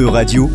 E-Radio,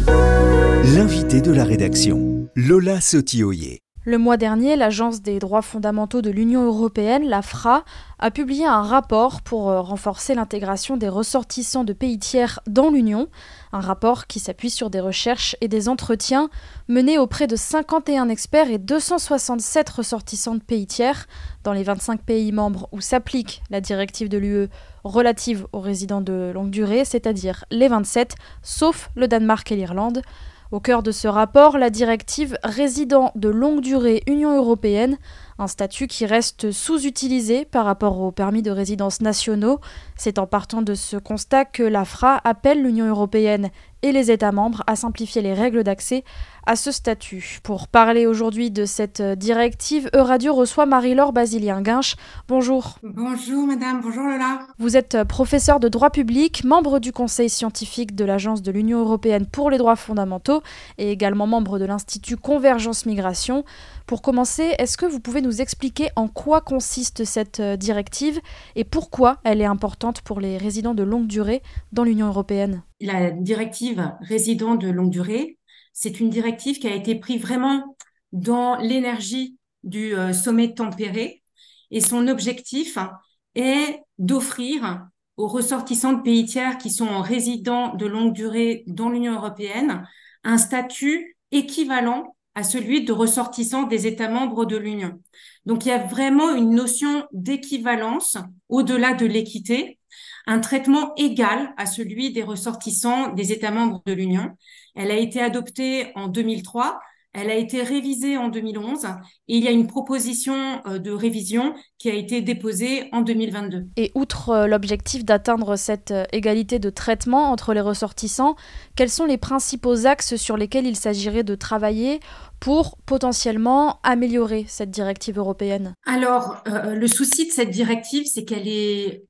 l'invité de la rédaction, Lola Sotioyer. Le mois dernier, l'Agence des droits fondamentaux de l'Union européenne, la FRA, a publié un rapport pour euh, renforcer l'intégration des ressortissants de pays tiers dans l'Union. Un rapport qui s'appuie sur des recherches et des entretiens menés auprès de 51 experts et 267 ressortissants de pays tiers dans les 25 pays membres où s'applique la directive de l'UE relative aux résidents de longue durée, c'est-à-dire les 27, sauf le Danemark et l'Irlande. Au cœur de ce rapport, la directive résident de longue durée Union européenne, un statut qui reste sous-utilisé par rapport aux permis de résidence nationaux. C'est en partant de ce constat que la FRA appelle l'Union européenne et les États membres à simplifier les règles d'accès à ce statut. Pour parler aujourd'hui de cette directive, Euradio reçoit Marie-Laure Basilien-Guinche. Bonjour. Bonjour madame, bonjour Lola. Vous êtes professeur de droit public, membre du conseil scientifique de l'Agence de l'Union européenne pour les droits fondamentaux et également membre de l'Institut Convergence Migration. Pour commencer, est-ce que vous pouvez nous expliquer en quoi consiste cette directive et pourquoi elle est importante pour les résidents de longue durée dans l'Union européenne? La directive résident de longue durée. C'est une directive qui a été prise vraiment dans l'énergie du euh, sommet tempéré. Et son objectif est d'offrir aux ressortissants de pays tiers qui sont résidents de longue durée dans l'Union européenne un statut équivalent à celui de ressortissants des États membres de l'Union. Donc il y a vraiment une notion d'équivalence au-delà de l'équité, un traitement égal à celui des ressortissants des États membres de l'Union. Elle a été adoptée en 2003. Elle a été révisée en 2011 et il y a une proposition euh, de révision qui a été déposée en 2022. Et outre euh, l'objectif d'atteindre cette euh, égalité de traitement entre les ressortissants, quels sont les principaux axes sur lesquels il s'agirait de travailler pour potentiellement améliorer cette directive européenne? Alors, le souci de cette directive, c'est qu'elle est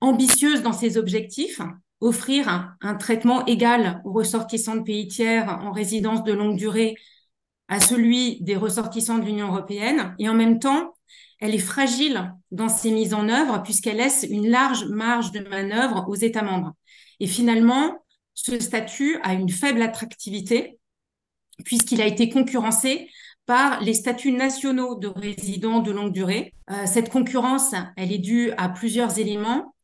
ambitieuse dans ses objectifs offrir un, traitement égal aux ressortissants de pays tiers en résidence de longue durée à celui des ressortissants de l'Union européenne. Et en même temps, elle est fragile dans ses mises en œuvre puisqu'elle laisse une large marge de manœuvre aux États membres. Et finalement, ce statut a une faible attractivité puisqu'il a été concurrencé par les statuts nationaux de résidents de longue durée. Euh, cette concurrence, elle est due à plusieurs éléments.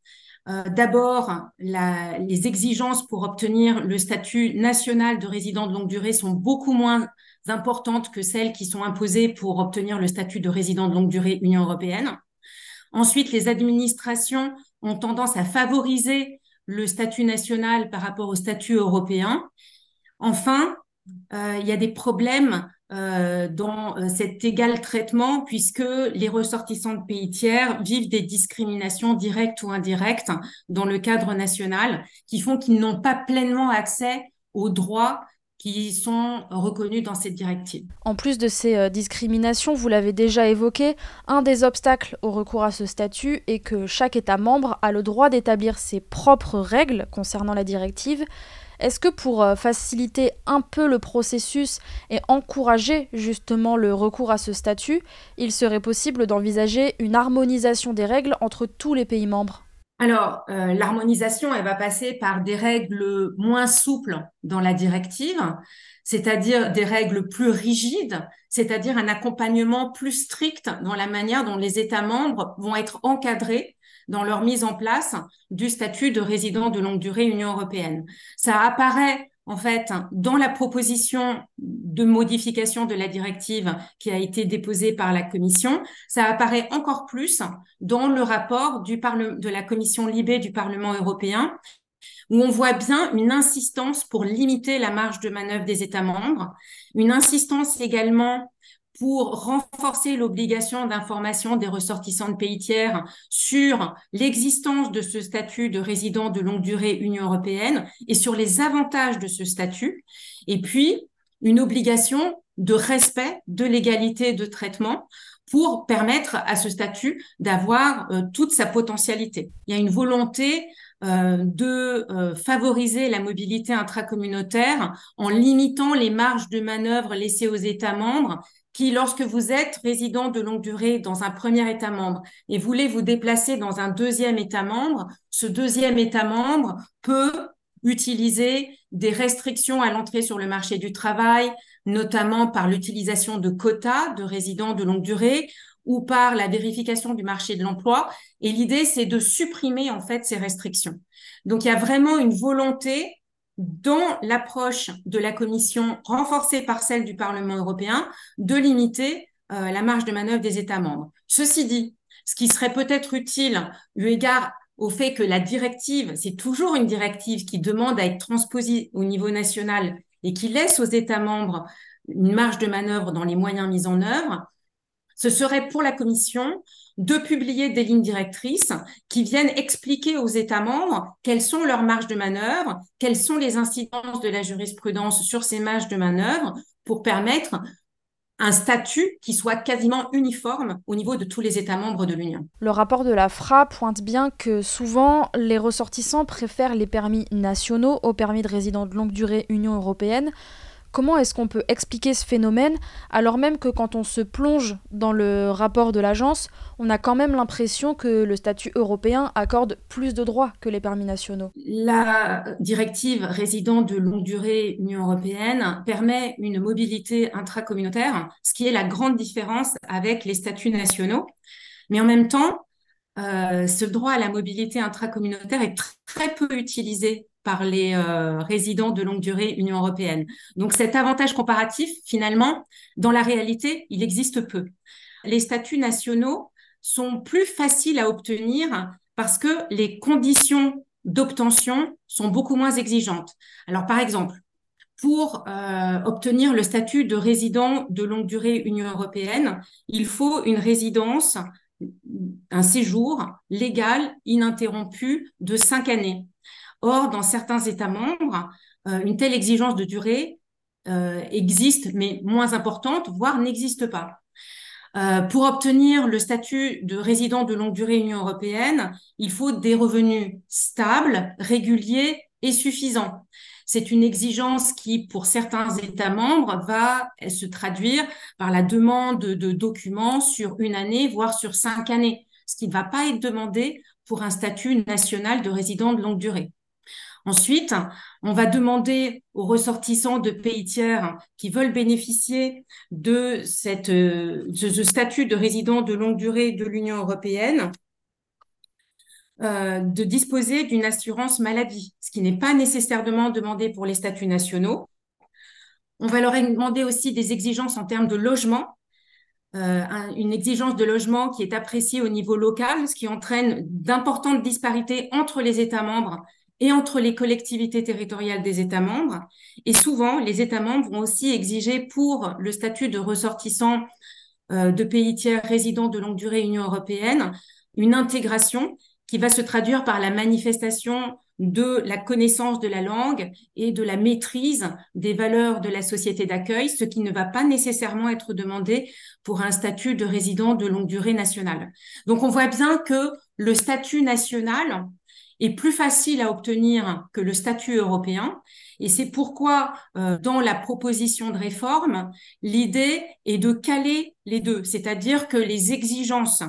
Euh, d'abord, les exigences pour obtenir le statut national de résident de longue durée sont beaucoup moins importantes que celles qui sont imposées pour obtenir le statut de résident de longue durée Union européenne. Ensuite, les administrations ont tendance à favoriser le statut national par rapport au statut européen. Enfin, euh, il y a des problèmes euh, dans euh, cet égal traitement puisque les ressortissants de pays tiers vivent des discriminations directes ou indirectes dans le cadre national qui font qu'ils n'ont pas pleinement accès aux droits qui sont reconnus dans cette directive. En plus de ces euh, discriminations, vous l'avez déjà évoqué, un des obstacles au recours à ce statut est que chaque État membre a le droit d'établir ses propres règles concernant la directive est-ce que pour euh, faciliter un peu le processus et encourager justement le recours à ce statut, il serait possible d'envisager une harmonisation des règles entre tous les pays membres? Alors, euh, l'harmonisation, elle va passer par des règles moins souples dans la directive, c'est-à-dire des règles plus rigides, c'est-à-dire un accompagnement plus strict dans la manière dont les États membres vont être encadrés dans leur mise en place du statut de résident de longue durée Union européenne. Ça apparaît en fait dans la proposition de modification de la directive qui a été déposée par la Commission. Ça apparaît encore plus dans le rapport de la Commission Libé du Parlement européen où on voit bien une insistance pour limiter la marge de manœuvre des États membres, une insistance également pour renforcer l'obligation d'information des ressortissants de pays tiers sur l'existence de ce statut de résident de longue durée Union européenne et sur les avantages de ce statut. Et puis, une obligation de respect de l'égalité de traitement pour permettre à ce statut d'avoir euh, toute sa potentialité. Il y a une volonté euh, de euh, favoriser la mobilité intracommunautaire en limitant les marges de manœuvre laissées aux États membres qui, lorsque vous êtes résident de longue durée dans un premier État membre et voulez vous déplacer dans un deuxième État membre, ce deuxième État membre peut utiliser des restrictions à l'entrée sur le marché du travail, notamment par l'utilisation de quotas de résidents de longue durée ou par la vérification du marché de l'emploi. Et l'idée, c'est de supprimer en fait ces restrictions. Donc, il y a vraiment une volonté dans l'approche de la Commission renforcée par celle du Parlement européen de limiter euh, la marge de manœuvre des États membres. Ceci dit, ce qui serait peut-être utile, eu égard au fait que la directive, c'est toujours une directive qui demande à être transposée au niveau national et qui laisse aux États membres une marge de manœuvre dans les moyens mis en œuvre, ce serait pour la Commission de publier des lignes directrices qui viennent expliquer aux États membres quelles sont leurs marges de manœuvre, quelles sont les incidences de la jurisprudence sur ces marges de manœuvre pour permettre un statut qui soit quasiment uniforme au niveau de tous les États membres de l'Union. Le rapport de la FRA pointe bien que souvent les ressortissants préfèrent les permis nationaux aux permis de résidence de longue durée Union européenne. Comment est-ce qu'on peut expliquer ce phénomène alors même que quand on se plonge dans le rapport de l'agence, on a quand même l'impression que le statut européen accorde plus de droits que les permis nationaux? La directive résident de longue durée Union européenne permet une mobilité intracommunautaire, ce qui est la grande différence avec les statuts nationaux. Mais en même temps, euh, ce droit à la mobilité intracommunautaire est très peu utilisé par les euh, résidents de longue durée Union européenne. Donc cet avantage comparatif, finalement, dans la réalité, il existe peu. Les statuts nationaux sont plus faciles à obtenir parce que les conditions d'obtention sont beaucoup moins exigeantes. Alors par exemple, pour euh, obtenir le statut de résident de longue durée Union européenne, il faut une résidence, un séjour légal ininterrompu de cinq années. Or, dans certains États membres, euh, une telle exigence de durée euh, existe, mais moins importante, voire n'existe pas. Euh, pour obtenir le statut de résident de longue durée Union européenne, il faut des revenus stables, réguliers et suffisants. C'est une exigence qui, pour certains États membres, va se traduire par la demande de documents sur une année, voire sur cinq années, ce qui ne va pas être demandé pour un statut national de résident de longue durée. Ensuite, on va demander aux ressortissants de pays tiers qui veulent bénéficier de, euh, ce statut de résident de longue durée de l'Union européenne euh, de disposer d'une assurance maladie, ce qui n'est pas nécessairement demandé pour les statuts nationaux. On va leur demander aussi des exigences en termes de logement, euh, une exigence de logement qui est appréciée au niveau local, ce qui entraîne d'importantes disparités entre les États membres et entre les collectivités territoriales des États membres. Et souvent, les États membres vont aussi exiger pour le statut de ressortissant euh, de pays tiers résidents de longue durée Union européenne une intégration qui va se traduire par la manifestation de la connaissance de la langue et de la maîtrise des valeurs de la société d'accueil, ce qui ne va pas nécessairement être demandé pour un statut de résident de longue durée nationale. Donc on voit bien que le statut national est plus facile à obtenir que le statut européen. Et c'est pourquoi, euh, dans la proposition de réforme, l'idée est de caler les deux, c'est-à-dire que les exigences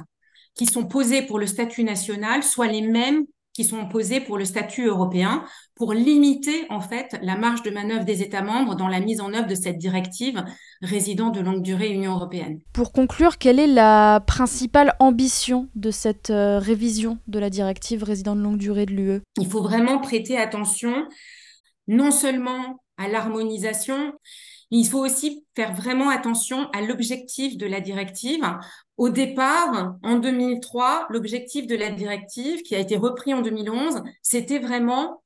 qui sont posées pour le statut national soient les mêmes qui sont posées pour le statut européen pour limiter en fait la marge de manœuvre des États membres dans la mise en œuvre de cette directive résident de longue durée Union européenne. Pour conclure, quelle est la principale ambition de cette euh, révision de la directive résident de longue durée de l'UE Il faut vraiment prêter attention non seulement à l'harmonisation, il faut aussi faire vraiment attention à l'objectif de la directive. Au départ, en 2003, l'objectif de la directive, qui a été repris en 2011, c'était vraiment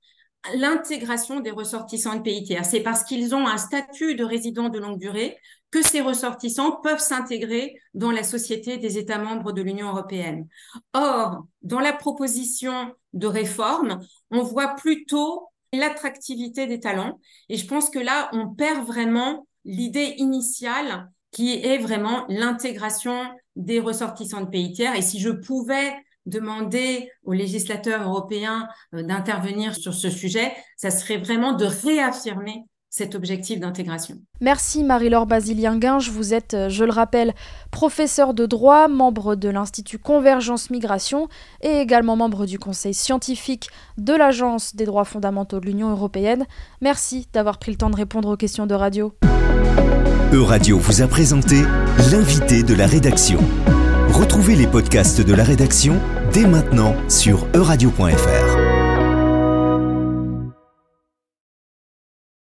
l'intégration des ressortissants de pays tiers. C'est parce qu'ils ont un statut de résident de longue durée que ces ressortissants peuvent s'intégrer dans la société des États membres de l'Union européenne. Or, dans la proposition de réforme, on voit plutôt l'attractivité des talents. Et je pense que là, on perd vraiment l'idée initiale qui est vraiment l'intégration des ressortissants de pays tiers. Et si je pouvais demander aux législateurs européens euh, d'intervenir sur ce sujet, ça serait vraiment de réaffirmer cet objectif d'intégration. Merci Marie-Laure Basilien-Guinge. Vous êtes, euh, je le rappelle, professeur de droit, membre de l'Institut Convergence Migration et également membre du conseil scientifique de l'Agence des droits fondamentaux de l'Union européenne. Merci d'avoir pris le temps de répondre aux questions de radio. Euradio vous a présenté l'invité de la rédaction. Retrouvez les podcasts de la rédaction dès maintenant sur euradio.fr.